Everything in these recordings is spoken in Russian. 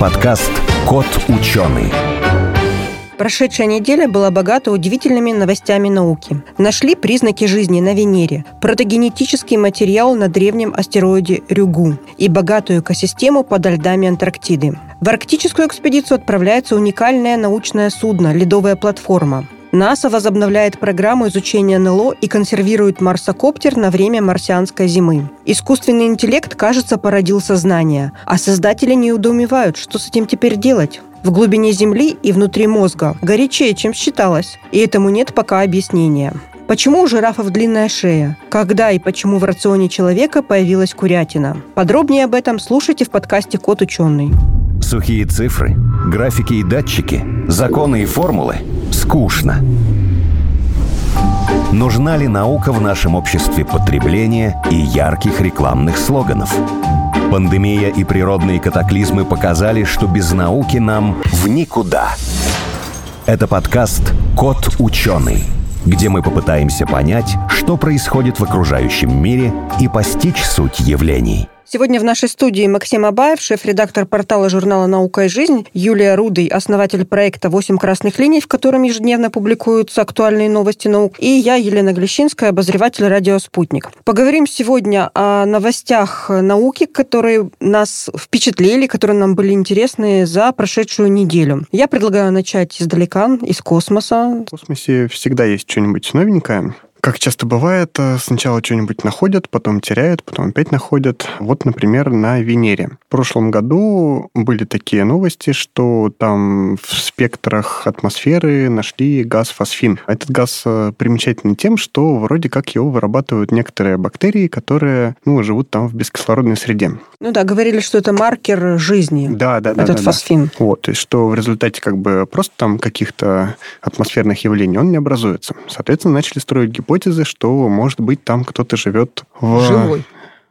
подкаст «Кот ученый». Прошедшая неделя была богата удивительными новостями науки. Нашли признаки жизни на Венере, протогенетический материал на древнем астероиде Рюгу и богатую экосистему под льдами Антарктиды. В арктическую экспедицию отправляется уникальное научное судно «Ледовая платформа». НАСА возобновляет программу изучения НЛО и консервирует марсокоптер на время марсианской зимы. Искусственный интеллект, кажется, породил сознание, а создатели не удоумевают, что с этим теперь делать в глубине Земли и внутри мозга горячее, чем считалось, и этому нет пока объяснения. Почему у жирафов длинная шея? Когда и почему в рационе человека появилась курятина? Подробнее об этом слушайте в подкасте «Кот ученый». Сухие цифры, графики и датчики, законы и формулы – скучно. Нужна ли наука в нашем обществе потребления и ярких рекламных слоганов? Пандемия и природные катаклизмы показали, что без науки нам в никуда. Это подкаст «Кот ученый», где мы попытаемся понять, что происходит в окружающем мире и постичь суть явлений – Сегодня в нашей студии Максим Абаев, шеф-редактор портала журнала «Наука и жизнь», Юлия Рудый, основатель проекта «Восемь красных линий», в котором ежедневно публикуются актуальные новости наук, и я, Елена Глещинская, обозреватель «Радио Спутник». Поговорим сегодня о новостях науки, которые нас впечатлили, которые нам были интересны за прошедшую неделю. Я предлагаю начать издалека, из космоса. В космосе всегда есть что-нибудь новенькое. Как часто бывает, э, сначала что-нибудь находят, потом теряют, потом опять находят. Вот, например, на Венере. В прошлом году были такие новости, что там в спектрах атмосферы нашли газ фосфин. Этот газ э, примечательный тем, что вроде как его вырабатывают некоторые бактерии, которые ну, живут там в бескислородной среде. Ну да, говорили, что это маркер жизни. Да, да, да. Этот да, фосфин. Да. Вот, есть что в результате как бы просто там каких-то атмосферных явлений он не образуется. Соответственно, начали строить гипотезы, гипотезы, что, может быть, там кто-то живет в... Живой.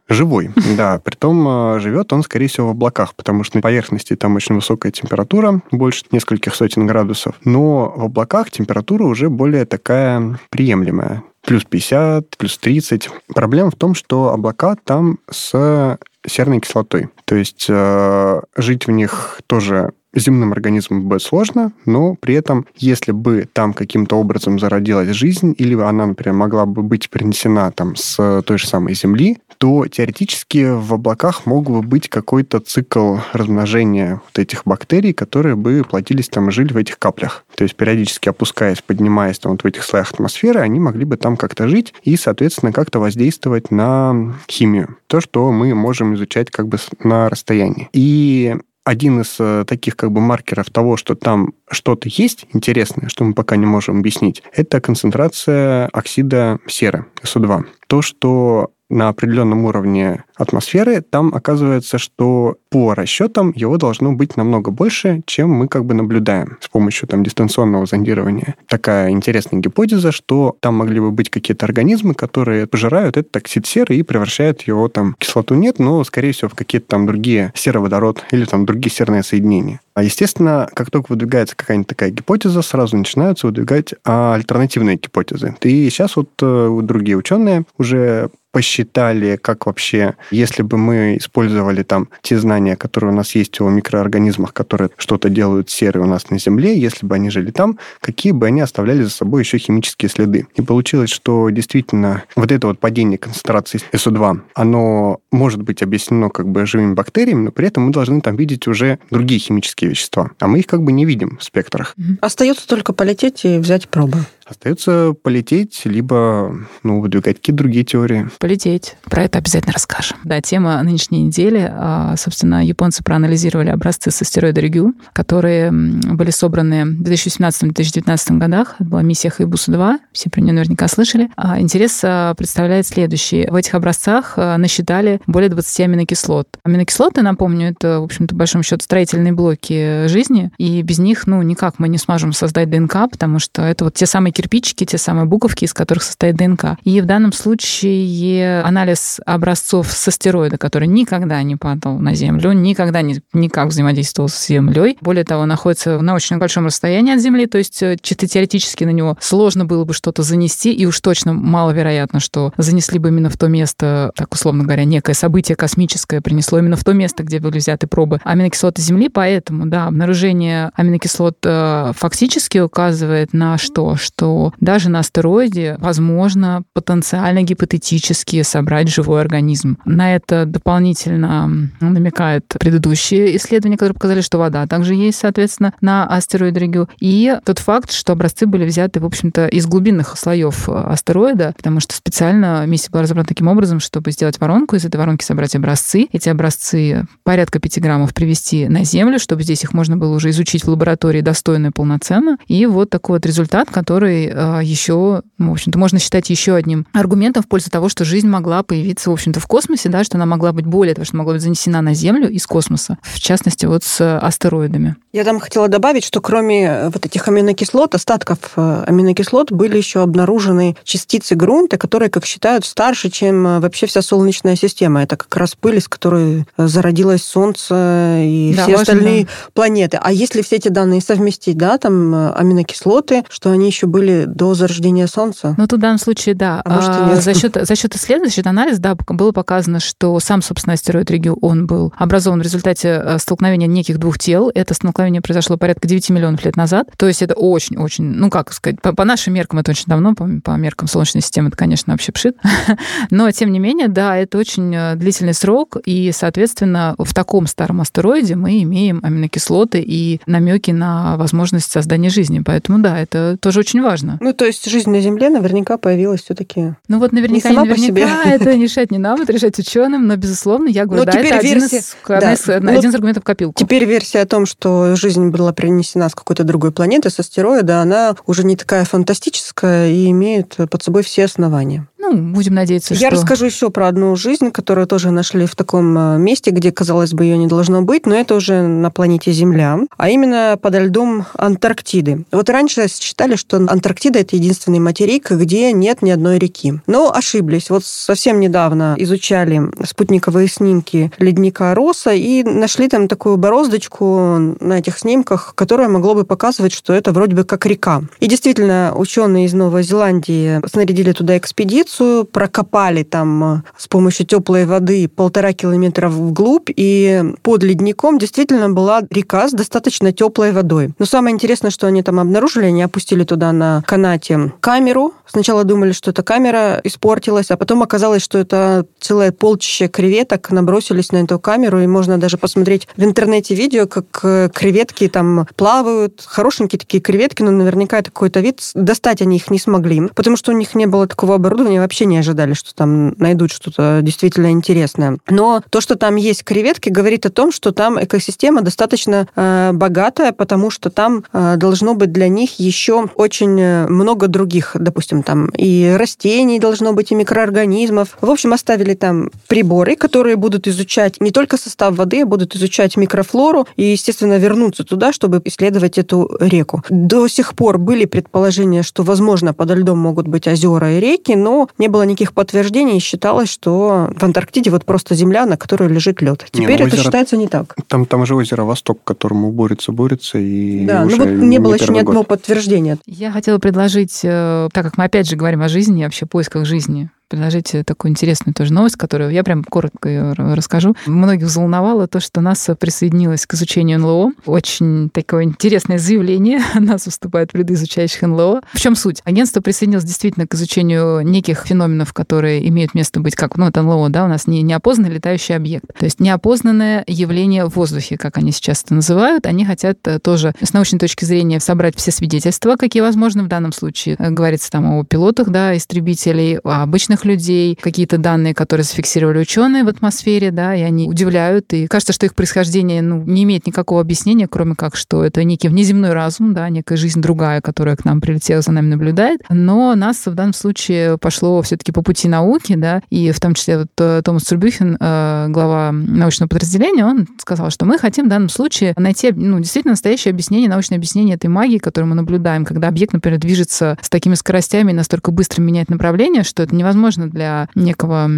Живой, да. Притом э, живет он, скорее всего, в облаках, потому что на поверхности там очень высокая температура, больше нескольких сотен градусов. Но в облаках температура уже более такая приемлемая. Плюс 50, плюс 30. Проблема в том, что облака там с серной кислотой. То есть э, жить в них тоже земным организмам будет сложно, но при этом, если бы там каким-то образом зародилась жизнь, или она, например, могла бы быть перенесена там с той же самой Земли, то теоретически в облаках мог бы быть какой-то цикл размножения вот этих бактерий, которые бы плодились там и жили в этих каплях. То есть периодически опускаясь, поднимаясь там вот в этих слоях атмосферы, они могли бы там как-то жить и, соответственно, как-то воздействовать на химию. То, что мы можем изучать как бы на расстоянии. И один из э, таких как бы маркеров того, что там что-то есть интересное, что мы пока не можем объяснить, это концентрация оксида серы, СО2. То, что на определенном уровне атмосферы, там оказывается, что по расчетам его должно быть намного больше, чем мы как бы наблюдаем с помощью там дистанционного зондирования. Такая интересная гипотеза, что там могли бы быть какие-то организмы, которые пожирают этот оксид серы и превращают его там кислоту нет, но скорее всего в какие-то там другие сероводород или там другие серные соединения. А естественно, как только выдвигается какая-нибудь такая гипотеза, сразу начинаются выдвигать а, альтернативные гипотезы. И сейчас вот э, другие ученые уже посчитали, как вообще, если бы мы использовали там те знания, которые у нас есть о микроорганизмах, которые что-то делают серые у нас на Земле, если бы они жили там, какие бы они оставляли за собой еще химические следы. И получилось, что действительно вот это вот падение концентрации СО2, оно может быть объяснено как бы живыми бактериями, но при этом мы должны там видеть уже другие химические вещества. А мы их как бы не видим в спектрах. Остается только полететь и взять пробы. Остается полететь, либо ну, выдвигать какие-то другие теории. Полететь. Про это обязательно расскажем. Да, тема нынешней недели. А, собственно, японцы проанализировали образцы с астероида Рюгю, которые были собраны в 2017-2019 годах. Это была миссия Хайбуса-2. Все про нее наверняка слышали. А, интерес а, представляет следующий. В этих образцах насчитали более 20 аминокислот. Аминокислоты, напомню, это, в общем-то, по большому счету, строительные блоки жизни, и без них, ну, никак мы не сможем создать ДНК, потому что это вот те самые кирпичики, те самые буковки, из которых состоит ДНК. И в данном случае анализ образцов с астероида, который никогда не падал на Землю, никогда не, никак взаимодействовал с Землей, более того, находится на очень большом расстоянии от Земли, то есть э, чисто теоретически на него сложно было бы что-то занести, и уж точно маловероятно, что занесли бы именно в то место, так условно говоря, некое событие космическое принесло именно в то место, где были взяты пробы аминокислоты Земли, поэтому, да, обнаружение аминокислот э, фактически указывает на что? Что даже на астероиде возможно потенциально гипотетически собрать живой организм. На это дополнительно намекает предыдущие исследования, которые показали, что вода также есть, соответственно, на астероиде Ригю. И тот факт, что образцы были взяты, в общем-то, из глубинных слоев астероида, потому что специально миссия была разработана таким образом, чтобы сделать воронку, из этой воронки собрать образцы. Эти образцы порядка 5 граммов привести на Землю, чтобы здесь их можно было уже изучить в лаборатории достойно и полноценно. И вот такой вот результат, который а, еще, ну, в общем-то, можно считать еще одним аргументом в пользу того, что жизнь могла появиться, в общем-то, в космосе, да, что она могла быть более того, что могла быть занесена на Землю из космоса, в частности, вот с астероидами. Я там хотела добавить, что кроме э, вот этих аминокислот, остатков э, аминокислот, были еще обнаружены частицы грунта, которые, как считают, старше, чем э, вообще вся Солнечная система. Это как раз пыль, из которой зародилось Солнце и да, все важно, остальные планеты. А если все эти данные совместить, да, там аминокислоты, что они еще были до зарождения Солнца? Ну, тут в данном случае, да. А, может, а, за счет, за счет исследований, за счет анализа, да, было показано, что сам, собственно, астероид Регио, он был образован в результате столкновения неких двух тел. Это столкновение столкновение произошло порядка 9 миллионов лет назад. То есть это очень-очень, ну как сказать, по, по нашим меркам это очень давно, по, по меркам Солнечной системы это, конечно, вообще пшит. Но, тем не менее, да, это очень э, длительный срок, и, соответственно, в таком старом астероиде мы имеем аминокислоты и намеки на возможность создания жизни. Поэтому, да, это тоже очень важно. Ну, то есть жизнь на Земле наверняка появилась все-таки. Ну вот наверняка, не, не наверняка, это решать не нам, это решать ученым, но, безусловно, я говорю, но да, это версия... один, из, да. из, ну, один из аргументов копилку. Теперь версия о том, что жизнь была принесена с какой-то другой планеты, с астероида, она уже не такая фантастическая и имеет под собой все основания. Ну, будем надеяться, Я что... расскажу еще про одну жизнь, которую тоже нашли в таком э, месте, где, казалось бы, ее не должно быть, но это уже на планете Земля, а именно подо льдом Антарктиды. Вот раньше считали, что Антарктида – это единственный материк, где нет ни одной реки. Но ошиблись. Вот совсем недавно изучали спутниковые снимки ледника Роса и нашли там такую бороздочку на этих снимках, которая могло бы показывать, что это вроде бы как река. И действительно, ученые из Новой Зеландии снарядили туда экспедицию, прокопали там с помощью теплой воды полтора километра вглубь, и под ледником действительно была река с достаточно теплой водой. Но самое интересное, что они там обнаружили, они опустили туда на канате камеру. Сначала думали, что эта камера испортилась, а потом оказалось, что это целое полчище креветок набросились на эту камеру, и можно даже посмотреть в интернете видео, как э, креветки там плавают. Хорошенькие такие креветки, но наверняка это какой-то вид. Достать они их не смогли, потому что у них не было такого оборудования, вообще не ожидали, что там найдут что-то действительно интересное. Но то, что там есть креветки, говорит о том, что там экосистема достаточно э, богатая, потому что там э, должно быть для них еще очень э, много других, допустим, там и растений должно быть, и микроорганизмов. В общем, оставили там приборы, которые будут изучать не только состав воды, а будут изучать микрофлору и, естественно, вернуться туда, чтобы исследовать эту реку. До сих пор были предположения, что, возможно, подо льдом могут быть озера и реки, но не было никаких подтверждений, и считалось, что в Антарктиде вот просто земля, на которой лежит лед. Теперь не, ну, это озеро... считается не так. Там, там же озеро Восток, к которому борется, борется, и Да, ну вот не, не было еще ни одного подтверждения. Я хотела предложить, э, так как мы опять же говорим о жизни, вообще поисках жизни, предложить такую интересную тоже новость, которую я прям коротко ее расскажу. Многих взволновало то, что НАСА присоединилась к изучению НЛО. Очень такое интересное заявление. НАСА выступает ряды изучающих НЛО. В чем суть? Агентство присоединилось действительно к изучению неких феноменов, которые имеют место быть как, ну, это НЛО, да, у нас не неопознанный летающий объект. То есть неопознанное явление в воздухе, как они сейчас это называют. Они хотят э, тоже с научной точки зрения собрать все свидетельства, какие возможны в данном случае. Говорится там о пилотах, да, истребителей, о обычных обычных людей, какие-то данные, которые зафиксировали ученые в атмосфере, да, и они удивляют, и кажется, что их происхождение ну, не имеет никакого объяснения, кроме как, что это некий внеземной разум, да, некая жизнь другая, которая к нам прилетела, за нами наблюдает. Но нас в данном случае пошло все-таки по пути науки, да, и в том числе вот э, Томас Цурбюхен, э, глава научного подразделения, он сказал, что мы хотим в данном случае найти ну, действительно настоящее объяснение, научное объяснение этой магии, которую мы наблюдаем, когда объект, например, движется с такими скоростями и настолько быстро меняет направление, что это невозможно для некого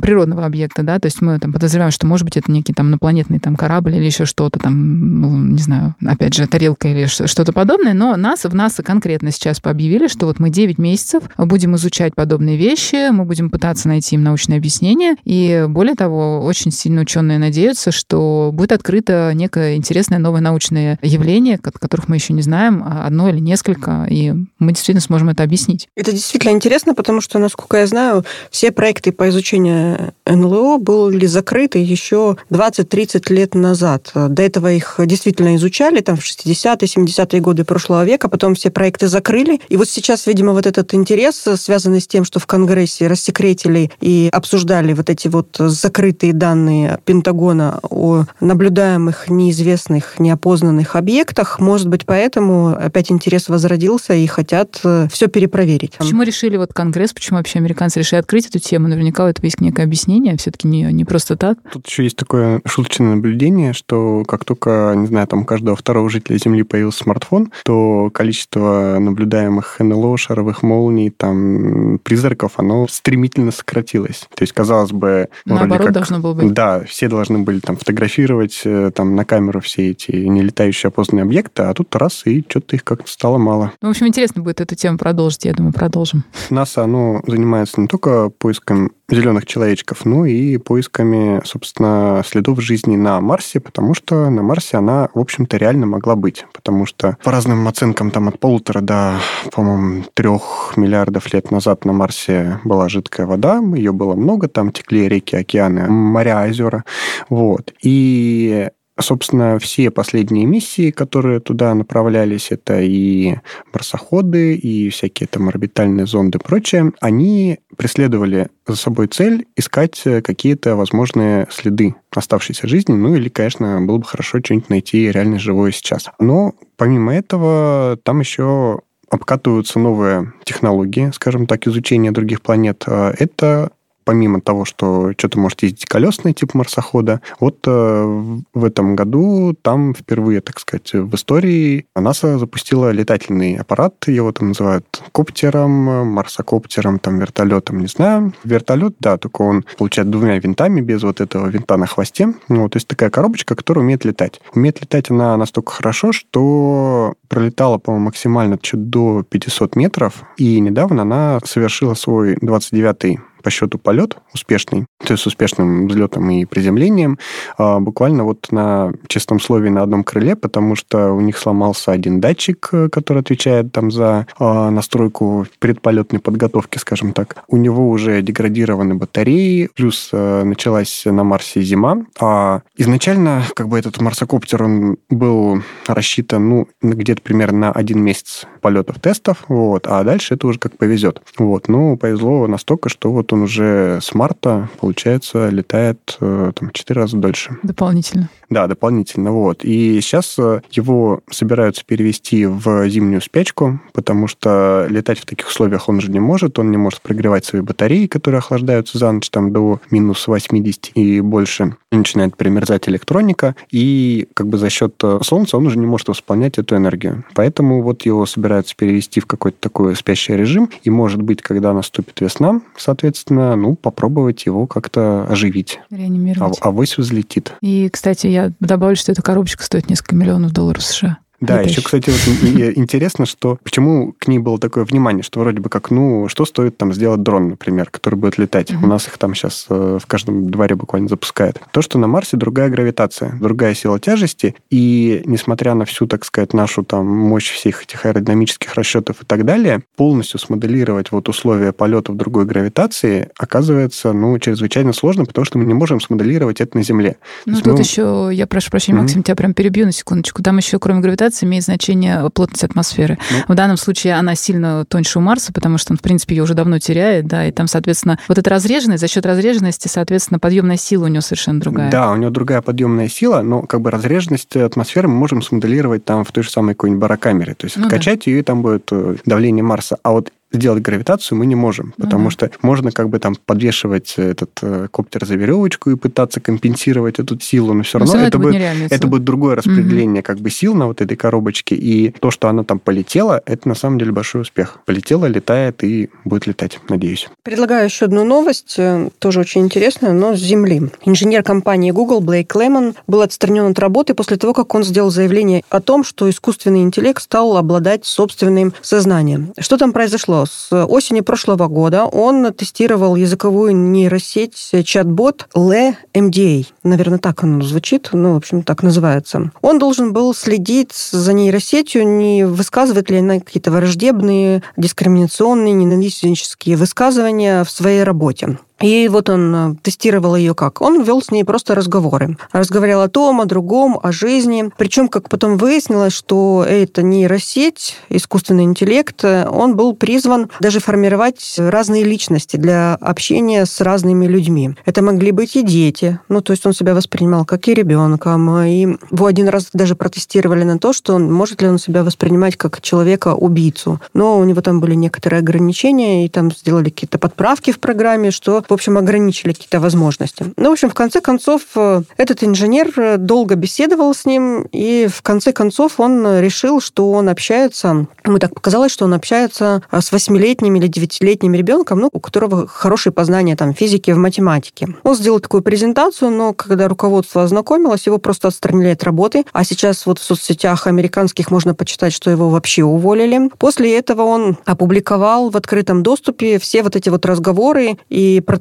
природного объекта, да, то есть мы там подозреваем, что может быть это некий там инопланетный там корабль или еще что-то там, ну, не знаю, опять же, тарелка или что-то подобное, но нас в НАСА конкретно сейчас пообъявили, что вот мы 9 месяцев будем изучать подобные вещи, мы будем пытаться найти им научное объяснение, и более того, очень сильно ученые надеются, что будет открыто некое интересное новое научное явление, которых мы еще не знаем, а одно или несколько, и мы действительно сможем это объяснить. Это действительно интересно, потому что, насколько я знаю, все проекты по изучению НЛО были закрыты еще 20-30 лет назад. До этого их действительно изучали там в 60-е, 70-е годы прошлого века, потом все проекты закрыли. И вот сейчас, видимо, вот этот интерес, связанный с тем, что в Конгрессе рассекретили и обсуждали вот эти вот закрытые данные Пентагона о наблюдаемых неизвестных, неопознанных объектах, может быть, поэтому опять интерес возродился и хотят э, все перепроверить. Почему решили вот Конгресс, почему вообще американцы решили открыть эту тему? Наверняка у этого есть некое объяснение, все-таки не, не просто так. Тут еще есть такое шуточное наблюдение, что как только, не знаю, там у каждого второго жителя Земли появился смартфон, то количество наблюдаемых НЛО, шаровых молний, там, призраков, оно стремительно сократилось. То есть, казалось бы... Наоборот, как, должно было быть. Да, все должны были там фотографировать э, там на камеру все эти нелетающие опознанные объекты, а тут раз, и что-то их как-то стало мало. Ну, в общем, интересно будет эту тему продолжить, я думаю, продолжим. НАСА, оно занимается только поиском зеленых человечков, но и поисками, собственно, следов жизни на Марсе, потому что на Марсе она, в общем-то, реально могла быть. Потому что по разным оценкам там от полутора до, по-моему, трех миллиардов лет назад на Марсе была жидкая вода, ее было много, там текли реки, океаны, моря, озера. Вот. И Собственно, все последние миссии, которые туда направлялись, это и марсоходы, и всякие там орбитальные зонды и прочее, они преследовали за собой цель искать какие-то возможные следы оставшейся жизни, ну или, конечно, было бы хорошо что-нибудь найти реально живое сейчас. Но помимо этого, там еще обкатываются новые технологии, скажем так, изучения других планет. Это помимо того, что что-то может ездить колесный тип марсохода, вот э, в этом году там впервые, так сказать, в истории НАСА запустила летательный аппарат, его там называют коптером, марсокоптером, там вертолетом, не знаю. Вертолет, да, только он получает двумя винтами, без вот этого винта на хвосте. Ну, то есть такая коробочка, которая умеет летать. Умеет летать она настолько хорошо, что пролетала, по-моему, максимально до 500 метров, и недавно она совершила свой 29-й по счету полет успешный, то есть с успешным взлетом и приземлением, а, буквально вот на чистом слове на одном крыле, потому что у них сломался один датчик, э, который отвечает там за а, настройку предполетной подготовки, скажем так. У него уже деградированы батареи, плюс э, началась на Марсе зима. А изначально как бы этот марсокоптер, он был рассчитан, ну, где-то примерно на один месяц полетов тестов, вот, а дальше это уже как повезет. Вот, ну, повезло настолько, что вот он уже с марта, получается, летает э, там, 4 раза дольше. Дополнительно. Да, дополнительно. Вот. И сейчас э, его собираются перевести в зимнюю спячку, потому что летать в таких условиях он же не может. Он не может прогревать свои батареи, которые охлаждаются за ночь там, до минус 80 и больше. Начинает примерзать электроника. И как бы за счет э, солнца он уже не может восполнять эту энергию. Поэтому вот его собираются перевести в какой-то такой спящий режим. И, может быть, когда наступит весна, соответственно, ну, попробовать его как-то оживить. Реанимировать. А, авось взлетит. И, кстати, я добавлю, что эта коробочка стоит несколько миллионов долларов США. Да, еще, кстати, вот интересно, что почему к ней было такое внимание, что вроде бы как, ну, что стоит там сделать дрон, например, который будет летать. У нас их там сейчас э, в каждом дворе буквально запускают. То, что на Марсе другая гравитация, другая сила тяжести, и несмотря на всю, так сказать, нашу там мощь всех этих аэродинамических расчетов и так далее, полностью смоделировать вот условия полета в другой гравитации оказывается, ну, чрезвычайно сложно, потому что мы не можем смоделировать это на Земле. Ну, тут мы... еще, я прошу прощения, Максим, тебя прям перебью на секундочку. Там еще, кроме гравитации, гравитации имеет значение плотность атмосферы. Ну. В данном случае она сильно тоньше у Марса, потому что он, в принципе, ее уже давно теряет, да, и там, соответственно, вот эта разреженность, за счет разреженности, соответственно, подъемная сила у него совершенно другая. Да, у него другая подъемная сила, но как бы разреженность атмосферы мы можем смоделировать там в той же самой какой-нибудь барокамере. То есть ну, откачать да. ее, и там будет э, давление Марса. А вот сделать гравитацию мы не можем, потому mm что можно как бы там подвешивать этот э, коптер за веревочку и пытаться компенсировать эту силу, но все равно но это, будет, это будет другое распределение mm как бы сил на вот этой коробочке, и то, что она там полетела, это на самом деле большой успех. Полетела, летает и будет летать, надеюсь. Предлагаю еще одну новость, э, тоже очень интересную, но с Земли. Инженер компании Google Блейк Лемон был отстранен от работы после того, как он сделал заявление о том, что искусственный интеллект стал обладать собственным сознанием. Что там произошло? С осени прошлого года он тестировал языковую нейросеть чат-бот LeMDA. Наверное, так он звучит, ну, в общем, так называется. Он должен был следить за нейросетью, не высказывает ли она какие-то враждебные, дискриминационные, ненавистнические высказывания в своей работе. И вот он э, тестировал ее как? Он вел с ней просто разговоры. Разговаривал о том, о другом, о жизни. Причем, как потом выяснилось, что это нейросеть, искусственный интеллект, он был призван даже формировать разные личности для общения с разными людьми. Это могли быть и дети. Ну, то есть он себя воспринимал как и ребенком. И его один раз даже протестировали на то, что он, может ли он себя воспринимать как человека-убийцу. Но у него там были некоторые ограничения, и там сделали какие-то подправки в программе, что в общем, ограничили какие-то возможности. Ну, в общем, в конце концов, э, этот инженер э, долго беседовал с ним, и в конце концов он решил, что он общается, ему так показалось, что он общается э, с восьмилетним или девятилетним ребенком, ну, у которого хорошие познания там физики в математике. Он сделал такую презентацию, но когда руководство ознакомилось, его просто отстранили от работы, а сейчас вот в соцсетях американских можно почитать, что его вообще уволили. После этого он опубликовал в открытом доступе все вот эти вот разговоры и протоколы,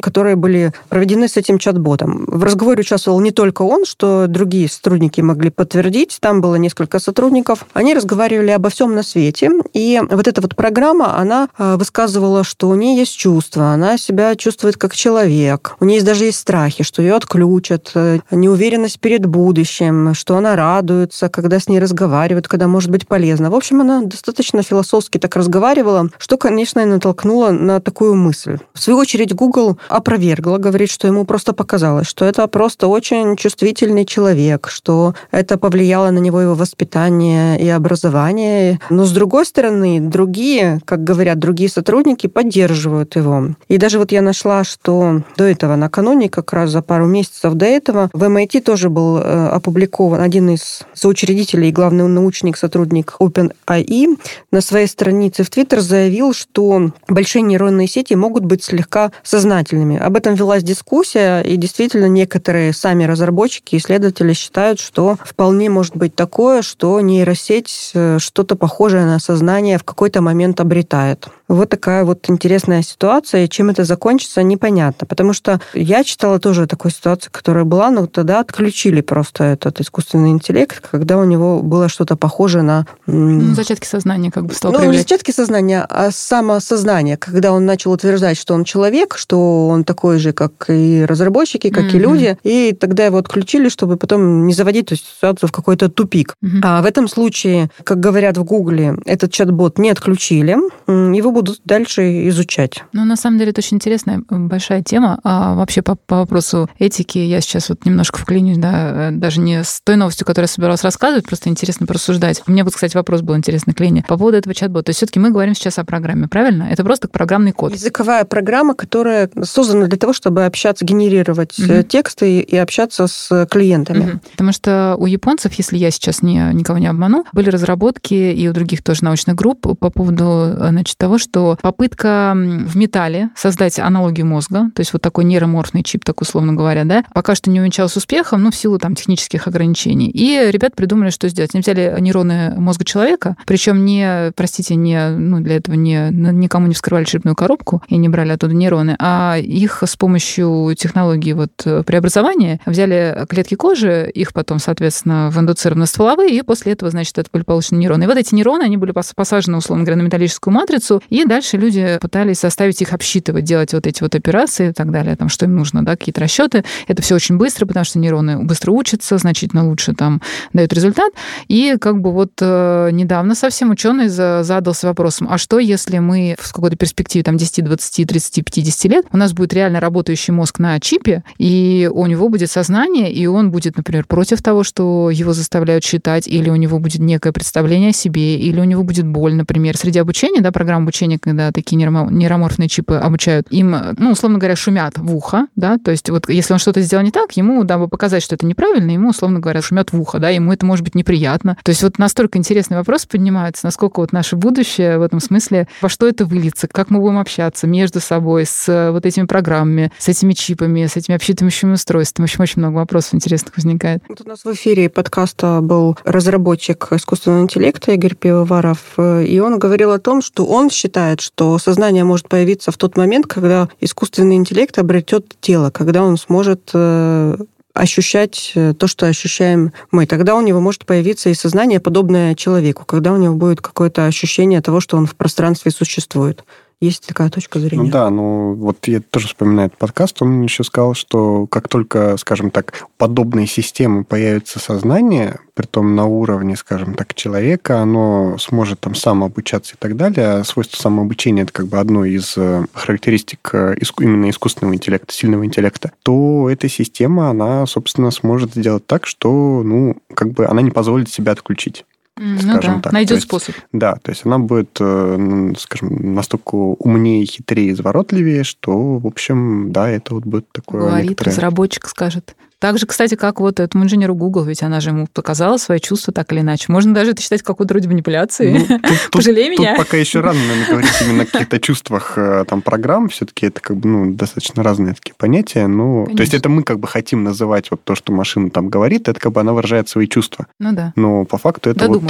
которые были проведены с этим чат-ботом. В разговоре участвовал не только он, что другие сотрудники могли подтвердить. Там было несколько сотрудников. Они разговаривали обо всем на свете. И вот эта вот программа, она а, высказывала, что у нее есть чувства, она себя чувствует как человек. У нее есть даже есть страхи, что ее отключат, э, неуверенность перед будущим, что она радуется, когда с ней разговаривают, когда может быть полезно. В общем, она достаточно философски так разговаривала, что, конечно, и натолкнуло на такую мысль. В свою очередь, Google опровергла, говорит, что ему просто показалось, что это просто очень чувствительный человек, что это повлияло на него его воспитание и образование. Но с другой стороны, другие, как говорят другие сотрудники, поддерживают его. И даже вот я нашла, что до этого, накануне, как раз за пару месяцев до этого, в MIT тоже был э, опубликован один из соучредителей и главный научник, сотрудник OpenAI, на своей странице в Twitter заявил, что большие нейронные сети могут быть слегка сознательными. Об этом велась дискуссия, и действительно некоторые сами разработчики, исследователи считают, что вполне может быть такое, что нейросеть э, что-то похожее на сознание в какой-то момент обретает. Вот такая вот интересная ситуация. Чем это закончится, непонятно. Потому что я читала тоже такую ситуацию, которая была, но тогда отключили просто этот искусственный интеллект, когда у него было что-то похожее на... Ну, зачатки сознания как бы стало Ну, проявлять. не зачатки сознания, а самосознание. Когда он начал утверждать, что он человек, что он такой же, как и разработчики, как mm-hmm. и люди, и тогда его отключили, чтобы потом не заводить эту ситуацию в какой-то тупик. Mm-hmm. А в этом случае, как говорят в Гугле, этот чат-бот не отключили, его будут дальше изучать. Ну, на самом деле, это очень интересная большая тема. А вообще по, по вопросу этики я сейчас вот немножко вклинюсь, да, э, даже не с той новостью, которую я собиралась рассказывать, просто интересно порассуждать. У меня вот, кстати, вопрос был интересный к Лене по поводу этого чат-бота. То есть все-таки мы говорим сейчас о программе, правильно? Это просто программный код. Языковая программа, которая создана для того, чтобы общаться, генерировать угу. тексты и общаться с клиентами. Угу. Потому что у японцев, если я сейчас не, никого не обману, были разработки и у других тоже научных групп по поводу значит, того, что попытка в металле создать аналогию мозга, то есть вот такой нейроморфный чип, так условно говоря, да, пока что не увенчалась успехом, ну, в силу там технических ограничений. И ребят придумали, что сделать. Они взяли нейроны мозга человека, причем не, простите, не, ну, для этого не, никому не вскрывали черепную коробку и не брали оттуда нейроны, а их с помощью технологии вот преобразования взяли клетки кожи, их потом, соответственно, в индуцированы стволовые, и после этого, значит, это были получены нейроны. И вот эти нейроны, они были посажены, условно говоря, на металлическую матрицу, и Дальше люди пытались заставить их обсчитывать, делать вот эти вот операции и так далее, там, что им нужно, да, какие-то расчеты. Это все очень быстро, потому что нейроны быстро учатся, значительно лучше там дают результат. И как бы вот э, недавно совсем ученый задался вопросом, а что, если мы в какой-то перспективе там 10, 20, 30, 50 лет, у нас будет реально работающий мозг на чипе, и у него будет сознание, и он будет, например, против того, что его заставляют считать, или у него будет некое представление о себе, или у него будет боль, например. Среди обучения, да, программ обучения, когда такие нейроморфные чипы обучают, им, ну, условно говоря, шумят в ухо, да, то есть вот если он что-то сделал не так, ему, дабы показать, что это неправильно, ему, условно говоря, шумят в ухо, да, ему это может быть неприятно. То есть вот настолько интересный вопрос поднимается, насколько вот наше будущее в этом смысле, во что это выльется, как мы будем общаться между собой с вот этими программами, с этими чипами, с этими обсчитывающими устройствами. В общем, очень много вопросов интересных возникает. Вот у нас в эфире подкаста был разработчик искусственного интеллекта Игорь Пивоваров, и он говорил о том, что он считает, что сознание может появиться в тот момент, когда искусственный интеллект обретет тело, когда он сможет э, ощущать э, то, что ощущаем мы. Тогда у него может появиться и сознание, подобное человеку, когда у него будет какое-то ощущение того, что он в пространстве существует. Есть такая точка зрения? Ну да, ну вот я тоже вспоминаю этот подкаст, он еще сказал, что как только, скажем так, подобные системы появится сознание, при том на уровне, скажем так, человека, оно сможет там самообучаться и так далее. А свойство самообучения – это как бы одно из э, характеристик э, именно искусственного интеллекта, сильного интеллекта, то эта система, она, собственно, сможет сделать так, что, ну, как бы она не позволит себя отключить ну да, так. Найдет есть, способ. Да, то есть она будет, э, скажем, настолько умнее, хитрее, изворотливее, что, в общем, да, это вот будет такое... Говорит, некоторое... разработчик скажет. Так же, кстати, как вот этому инженеру Google, ведь она же ему показала свои чувства так или иначе. Можно даже это считать какой-то вроде манипуляции. Ну, тут, Пожалей тут, меня. Тут пока еще рано, наверное, говорить именно о каких-то чувствах э, там программ. Все-таки это как бы ну, достаточно разные такие понятия. Ну, то есть это мы как бы хотим называть вот то, что машина там говорит, это как бы она выражает свои чувства. Ну да. Но по факту это вот...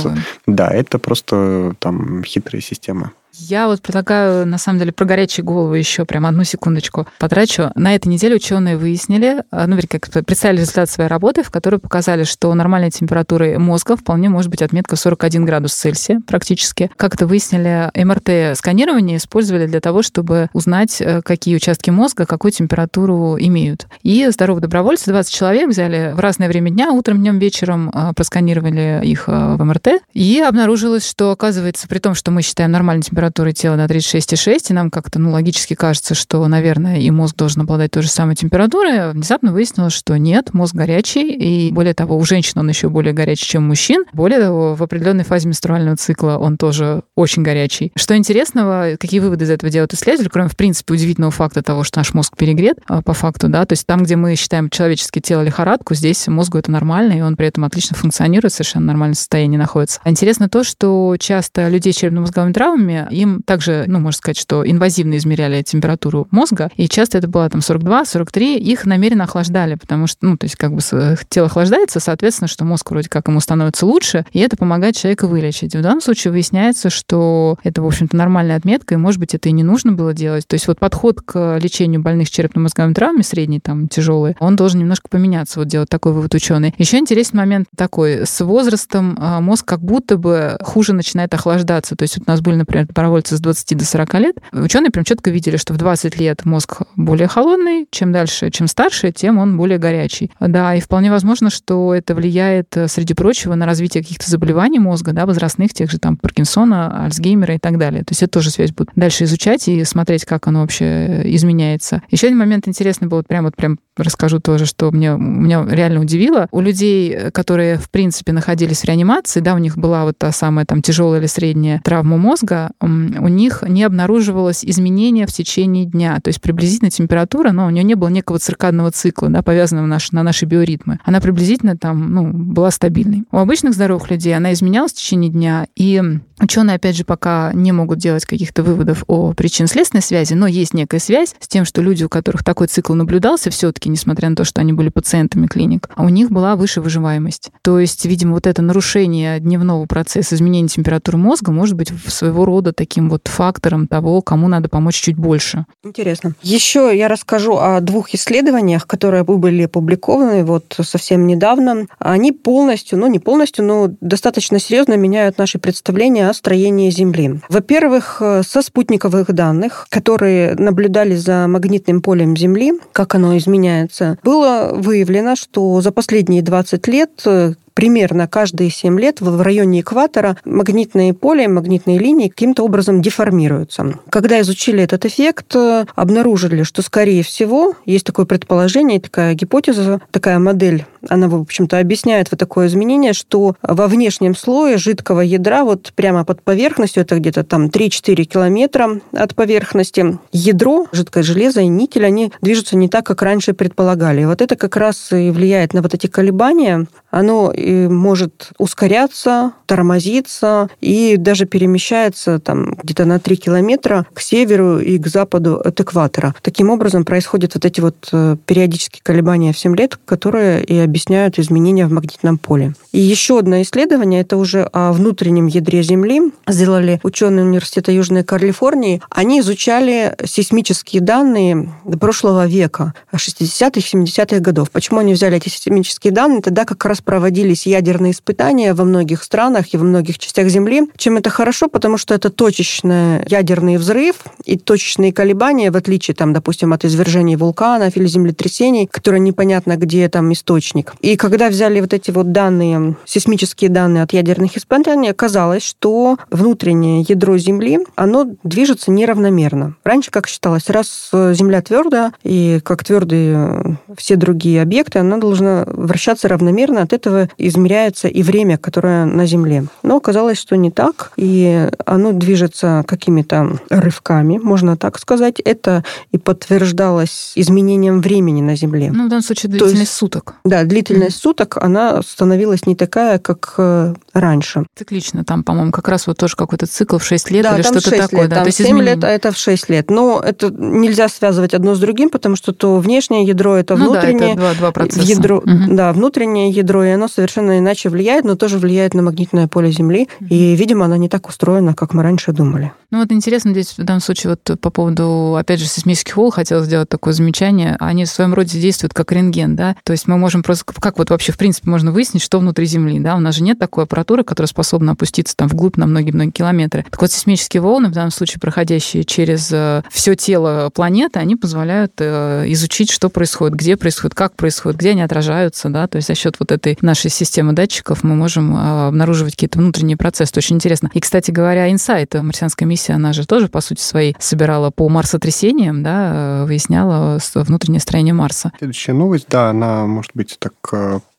Да, это просто там хитрая система. Я вот предлагаю, на самом деле, про горячие головы еще прям одну секундочку потрачу. На этой неделе ученые выяснили, а, ну, как представили результат своей работы, в которой показали, что нормальной температурой мозга вполне может быть отметка 41 градус Цельсия практически. Как это выяснили, МРТ-сканирование использовали для того, чтобы узнать, э, какие участки мозга какую температуру имеют. И здоровые добровольцы, 20 человек, взяли в разное время дня, утром, днем, вечером а, просканировали их а, в МРТ, и обнаружилось, что, оказывается, при том, что мы считаем нормальной температурой температуры тела на 36,6, и нам как-то ну, логически кажется, что, наверное, и мозг должен обладать той же самой температурой, внезапно выяснилось, что нет, мозг горячий, и более того, у женщин он еще более горячий, чем у мужчин. Более того, в определенной фазе менструального цикла он тоже очень горячий. Что интересного, какие выводы из этого делают исследователи, кроме, в принципе, удивительного факта того, что наш мозг перегрет, а, по факту, да, то есть там, где мы считаем человеческое тело лихорадку, здесь мозгу это нормально, и он при этом отлично функционирует, совершенно нормальном состоянии находится. А интересно то, что часто людей с черепно-мозговыми травмами им также, ну, можно сказать, что инвазивно измеряли температуру мозга, и часто это было там 42-43, их намеренно охлаждали, потому что, ну, то есть как бы тело охлаждается, соответственно, что мозг вроде как ему становится лучше, и это помогает человека вылечить. В данном случае выясняется, что это, в общем-то, нормальная отметка, и, может быть, это и не нужно было делать. То есть вот подход к лечению больных черепно-мозговыми травмами, средний, там, тяжелый, он должен немножко поменяться, вот делать такой вывод ученый. Еще интересный момент такой. С возрастом а, мозг как будто бы хуже начинает охлаждаться. То есть вот у нас были, например, добровольцы с 20 до 40 лет, ученые прям четко видели, что в 20 лет мозг более холодный, чем дальше, чем старше, тем он более горячий. Да, и вполне возможно, что это влияет, э, среди прочего, на развитие каких-то заболеваний мозга, да, возрастных, тех же там Паркинсона, Альцгеймера и так далее. То есть это тоже связь будет дальше изучать и смотреть, как оно вообще изменяется. Еще один момент интересный был, вот прям вот прям расскажу тоже, что мне, меня реально удивило. У людей, которые, в принципе, находились в реанимации, да, у них была вот та самая там тяжелая или средняя травма мозга, у них не обнаруживалось изменения в течение дня. То есть приблизительно температура, но у нее не было некого циркадного цикла, да, повязанного на наши, на наши биоритмы. Она приблизительно там, ну, была стабильной. У обычных здоровых людей она изменялась в течение дня, и Ученые, опять же, пока не могут делать каких-то выводов о причинно-следственной связи, но есть некая связь с тем, что люди, у которых такой цикл наблюдался все-таки, несмотря на то, что они были пациентами клиник, у них была выше выживаемость. То есть, видимо, вот это нарушение дневного процесса изменения температуры мозга может быть своего рода таким вот фактором того, кому надо помочь чуть больше. Интересно. Еще я расскажу о двух исследованиях, которые были опубликованы вот совсем недавно. Они полностью, ну не полностью, но достаточно серьезно меняют наши представления о строении Земли. Во-первых, со спутниковых данных, которые наблюдали за магнитным полем Земли, как оно изменяется, было выявлено, что за последние 20 лет примерно каждые 7 лет в районе экватора магнитные поля, магнитные линии каким-то образом деформируются. Когда изучили этот эффект, обнаружили, что, скорее всего, есть такое предположение, такая гипотеза, такая модель, она, в общем-то, объясняет вот такое изменение, что во внешнем слое жидкого ядра, вот прямо под поверхностью, это где-то там 3-4 километра от поверхности, ядро, жидкое железо и никель, они движутся не так, как раньше предполагали. И вот это как раз и влияет на вот эти колебания. Оно может ускоряться, тормозиться и даже перемещается там где-то на 3 километра к северу и к западу от экватора. Таким образом происходят вот эти вот э, периодические колебания в 7 лет, которые и объясняют изменения в магнитном поле. И еще одно исследование, это уже о внутреннем ядре Земли, сделали ученые университета Южной Калифорнии. Они изучали сейсмические данные прошлого века, 60-х, 70-х годов. Почему они взяли эти сейсмические данные? Тогда как раз проводились ядерные испытания во многих странах и во многих частях Земли. Чем это хорошо? Потому что это точечный ядерный взрыв и точечные колебания, в отличие, там, допустим, от извержений вулканов или землетрясений, которые непонятно, где там источник. И когда взяли вот эти вот данные, сейсмические данные от ядерных испытаний, оказалось, что внутреннее ядро Земли, оно движется неравномерно. Раньше, как считалось, раз Земля твердая, и как твердые все другие объекты, она должна вращаться равномерно, от этого измеряется и время, которое на Земле. Но оказалось, что не так, и оно движется какими-то рывками, можно так сказать. Это и подтверждалось изменением времени на Земле. Ну, в данном случае длительность есть, суток. Да, длительность mm-hmm. суток, она становилась не такая, как э, раньше. Циклично там, по-моему, как раз вот тоже какой-то цикл в 6 лет да, или что-то такое. Лет, да, там то 7 изменение. лет, а это в 6 лет. Но это нельзя связывать одно с другим, потому что то внешнее ядро, это внутреннее. Ну, да, это два, два процесса. Ядро, угу. Да, внутреннее ядро, и оно совершенно иначе влияет, но тоже влияет на магнитное поле Земли. Угу. И, видимо, оно не так устроено, как мы раньше думали. Ну вот интересно здесь в данном случае вот по поводу, опять же, сейсмических волн хотела сделать такое замечание. Они в своем роде действуют как рентген, да? То есть мы можем просто... Как вот вообще, в принципе, можно выяснить, что внутри Земли, да? У нас же нет такой аппаратуры, которая способна опуститься там вглубь на многие-многие километры. Так вот, сейсмические волны, в данном случае проходящие через э, все тело планеты, они позволяют э, изучить, что происходит, где происходит, как происходит, где они отражаются, да? То есть за счет вот этой нашей системы датчиков мы можем э, обнаруживать какие-то внутренние процессы. Это очень интересно. И, кстати говоря, инсайт марсианской миссии миссия, она же тоже, по сути своей, собирала по марсотрясениям, да, выясняла внутреннее строение Марса. Следующая новость, да, она, может быть, так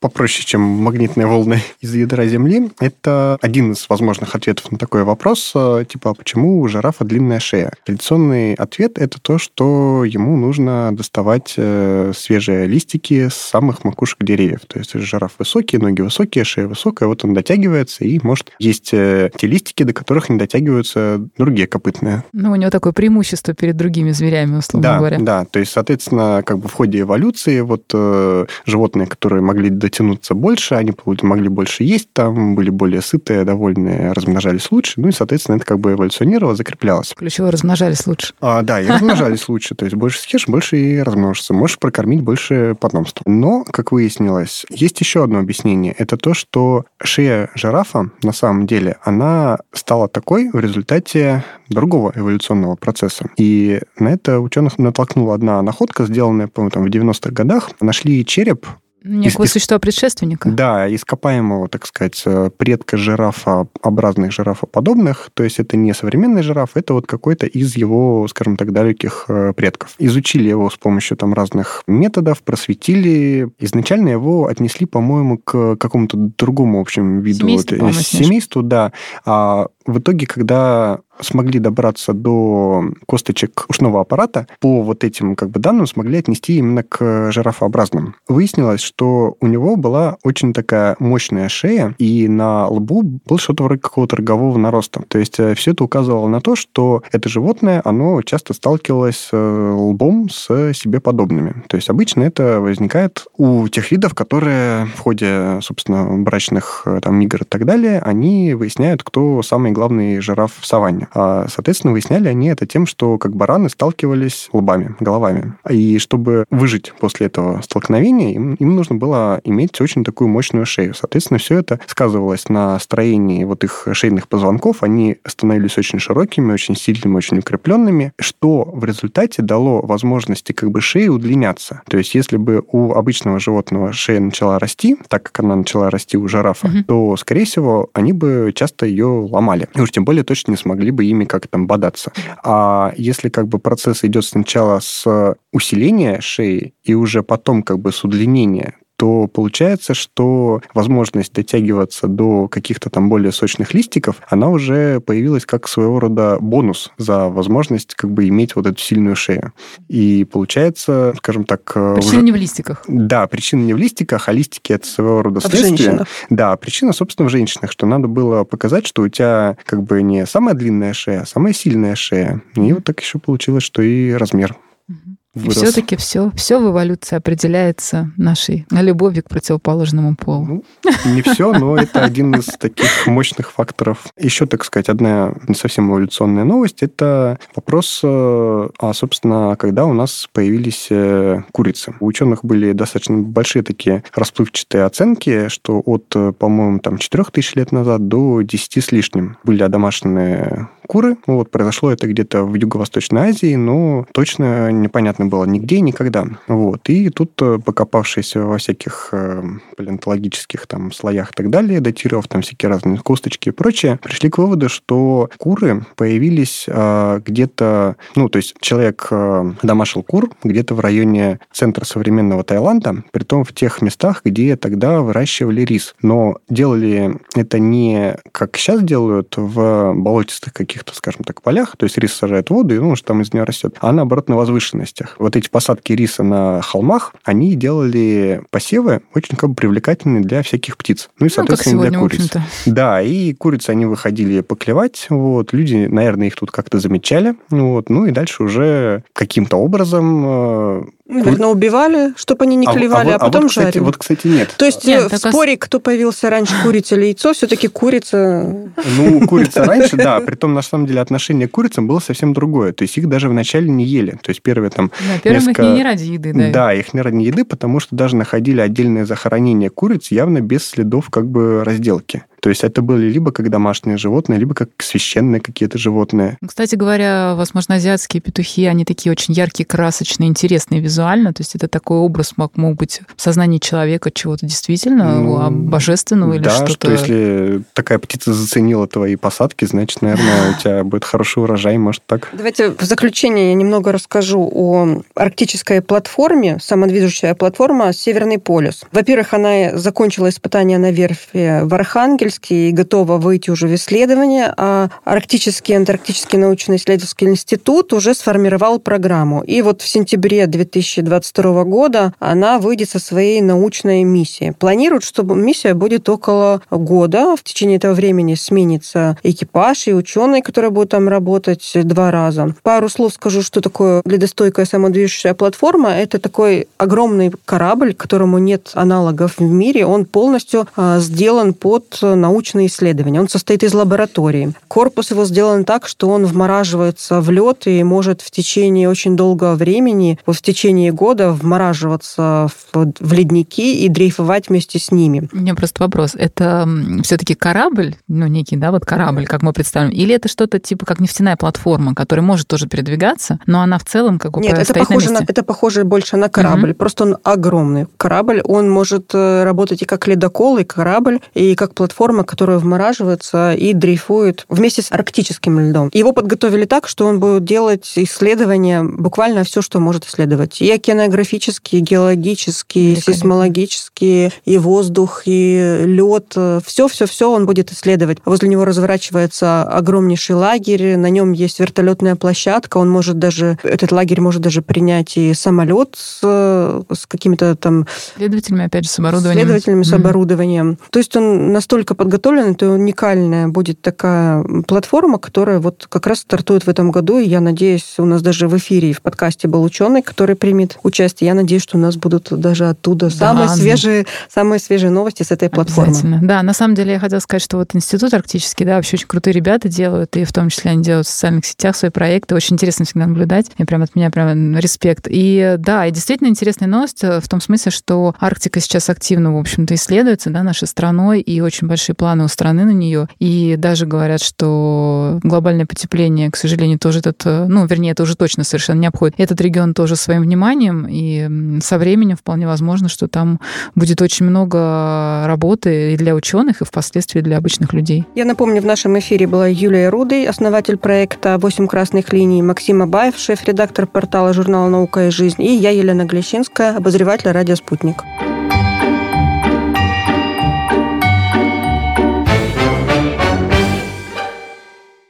попроще, чем магнитные волны из ядра Земли. Это один из возможных ответов на такой вопрос, э, типа, а почему у жирафа длинная шея? Традиционный ответ – это то, что ему нужно доставать э, свежие листики с самых макушек деревьев. То есть жираф высокий, ноги высокие, шея высокая, вот он дотягивается и может есть те листики, до которых не дотягиваются другие копытные. Ну, у него такое преимущество перед другими зверями, условно да, говоря. Да, то есть, соответственно, как бы в ходе эволюции вот э, животные, которые могли дотянуться больше, они могли больше есть, там были более сытые, довольные, размножались лучше, ну и, соответственно, это как бы эволюционировало, закреплялось. Ключевое, размножались лучше. А, да, и размножались лучше, то есть больше съешь, больше и размножишься, можешь прокормить больше потомства. Но, как выяснилось, есть еще одно объяснение. Это то, что шея жирафа, на самом деле, она стала такой в результате другого эволюционного процесса. И на это ученых натолкнула одна находка, сделанная, по-моему, там, в 90-х годах. Нашли череп Некого из, существа предшественника? Да, ископаемого, так сказать, э, предка жирафа, образных жирафоподобных. То есть это не современный жираф, это вот какой-то из его, скажем так, далеких э, предков. Изучили его с помощью там разных методов, просветили. Изначально его отнесли, по-моему, к какому-то другому, в общем, виду. Семейству, вот, семейству да. А в итоге, когда смогли добраться до косточек ушного аппарата, по вот этим как бы данным смогли отнести именно к жирафообразным. Выяснилось, что у него была очень такая мощная шея, и на лбу был что-то вроде какого-то рогового нароста. То есть э, все это указывало на то, что это животное, оно часто сталкивалось э, лбом с себе подобными. То есть обычно это возникает у тех видов, которые в ходе, собственно, брачных э, там игр и так далее, они выясняют, кто самый главный жираф в саванне. А, соответственно, выясняли они это тем, что как бараны сталкивались лбами, головами. И чтобы выжить после этого столкновения, им, им нужно было иметь очень такую мощную шею. Соответственно, все это сказывалось на строении вот их шейных позвонков. Они становились очень широкими, очень сильными, очень укрепленными, что в результате дало возможности как бы шеи удлиняться. То есть, если бы у обычного животного шея начала расти, так как она начала расти у жирафа, угу. то, скорее всего, они бы часто ее ломали. И уж тем более точно не смогли бы ими как там бодаться. А если как бы процесс идет сначала с усиления шеи и уже потом как бы с удлинения, то получается, что возможность дотягиваться до каких-то там более сочных листиков, она уже появилась как своего рода бонус за возможность как бы иметь вот эту сильную шею. И получается, скажем так... Э, причина уже... не в листиках. Да, причина не в листиках, а листики это своего рода а следствие. Да, причина, собственно, в женщинах, что надо было показать, что у тебя как бы не самая длинная шея, а самая сильная шея. И вот так еще получилось, что и размер. Угу вырос. Все-таки все, все в эволюции определяется нашей любовью к противоположному полу. Ну, не все, но это один из таких мощных факторов. Еще, так сказать, одна не совсем эволюционная новость, это вопрос, э, а, собственно, когда у нас появились э, курицы. У ученых были достаточно большие такие расплывчатые оценки, что от, э, по-моему, там 4000 лет назад до 10 с лишним были одомашенные куры. Вот, произошло это где-то в Юго-Восточной Азии, но точно непонятно было нигде и никогда. Вот. И тут, э, покопавшись во всяких э, палеонтологических там слоях и так далее, датировав там всякие разные косточки и прочее, пришли к выводу, что куры появились э, где-то, ну, то есть человек э, домашил кур где-то в районе центра современного Таиланда, при том в тех местах, где тогда выращивали рис. Но делали это не как сейчас делают в болотистых каких-то, скажем так, полях, то есть рис сажает в воду, и ну, что там из нее растет, а наоборот на возвышенностях. Вот эти посадки риса на холмах, они делали посевы очень как бы привлекательные для всяких птиц. Ну и, соответственно, ну, сегодня, для куриц. Да, и курицы, они выходили поклевать, вот, люди, наверное, их тут как-то замечали, вот, ну и дальше уже каким-то образом э, Наверное, убивали, чтобы они не а, клевали, а, а, а потом вот, кстати, жарили. Вот, кстати, нет. То есть нет, в споре, кто появился раньше, курица или яйцо, все-таки курица... Ну, курица раньше, да. Притом, на самом деле, отношение к курицам было совсем другое. То есть их даже вначале не ели. То есть первые там Да, первым несколько... их не ради еды, да. Да, их не ради еды, потому что даже находили отдельное захоронение куриц явно без следов как бы разделки. То есть это были либо как домашние животные, либо как священные какие-то животные. Ну, кстати говоря, возможно, азиатские петухи, они такие очень яркие, красочные, интересные визуально. То есть это такой образ мог, мог быть в сознании человека чего-то действительно ну, а божественного или да, что-то. что если такая птица заценила твои посадки, значит, наверное, у тебя будет хороший урожай, может так. Давайте в заключение я немного расскажу о арктической платформе, самодвижущая платформа «Северный полюс». Во-первых, она закончила испытания на верфи в Архангельске, Архангельске и готова выйти уже в исследование, а Арктический антарктический научно-исследовательский институт уже сформировал программу. И вот в сентябре 2022 года она выйдет со своей научной миссией. Планируют, что миссия будет около года. В течение этого времени сменится экипаж и ученые, которые будут там работать два раза. Пару слов скажу, что такое ледостойкая самодвижущая платформа. Это такой огромный корабль, которому нет аналогов в мире. Он полностью а, сделан под научные исследования. Он состоит из лаборатории. Корпус его сделан так, что он вмораживается в лед и может в течение очень долгого времени, в течение года вмораживаться в, в ледники и дрейфовать вместе с ними. У меня просто вопрос. Это все-таки корабль, ну, некий, да, вот корабль, как мы представим, или это что-то типа как нефтяная платформа, которая может тоже передвигаться, но она в целом как бы Нет, это похоже, на, на, это похоже больше на корабль, угу. просто он огромный. Корабль, он может э, работать и как ледокол, и корабль, и как платформа платформа, которая вмораживается и дрейфует вместе с арктическим льдом. Его подготовили так, что он будет делать исследования, буквально все, что может исследовать. И океанографические, геологические, сейсмологические, и воздух, и лед. Все-все-все он будет исследовать. Возле него разворачивается огромнейший лагерь, на нем есть вертолетная площадка, он может даже, этот лагерь может даже принять и самолет с, с какими-то там... Следователями, опять же, с оборудованием. Следователями mm-hmm. с оборудованием. То есть он настолько подготовлен. Это уникальная будет такая платформа, которая вот как раз стартует в этом году. И я надеюсь, у нас даже в эфире и в подкасте был ученый, который примет участие. Я надеюсь, что у нас будут даже оттуда да, самые, свежие, самые свежие новости с этой платформы. Да, на самом деле я хотела сказать, что вот институт арктический, да, вообще очень крутые ребята делают, и в том числе они делают в социальных сетях свои проекты. Очень интересно всегда наблюдать. И прям от меня прям респект. И да, и действительно интересная новость в том смысле, что Арктика сейчас активно, в общем-то, исследуется, да, нашей страной, и очень большие планы у страны на нее. И даже говорят, что глобальное потепление, к сожалению, тоже этот, ну, вернее, это уже точно совершенно не обходит этот регион тоже своим вниманием, и со временем вполне возможно, что там будет очень много работы и для ученых, и впоследствии для обычных людей. Я напомню, в нашем эфире была Юлия Рудой, основатель проекта «Восемь красных линий», Максим Абаев, шеф-редактор портала журнала «Наука и жизнь», и я, Елена Глещинская, обозреватель «Радио Спутник».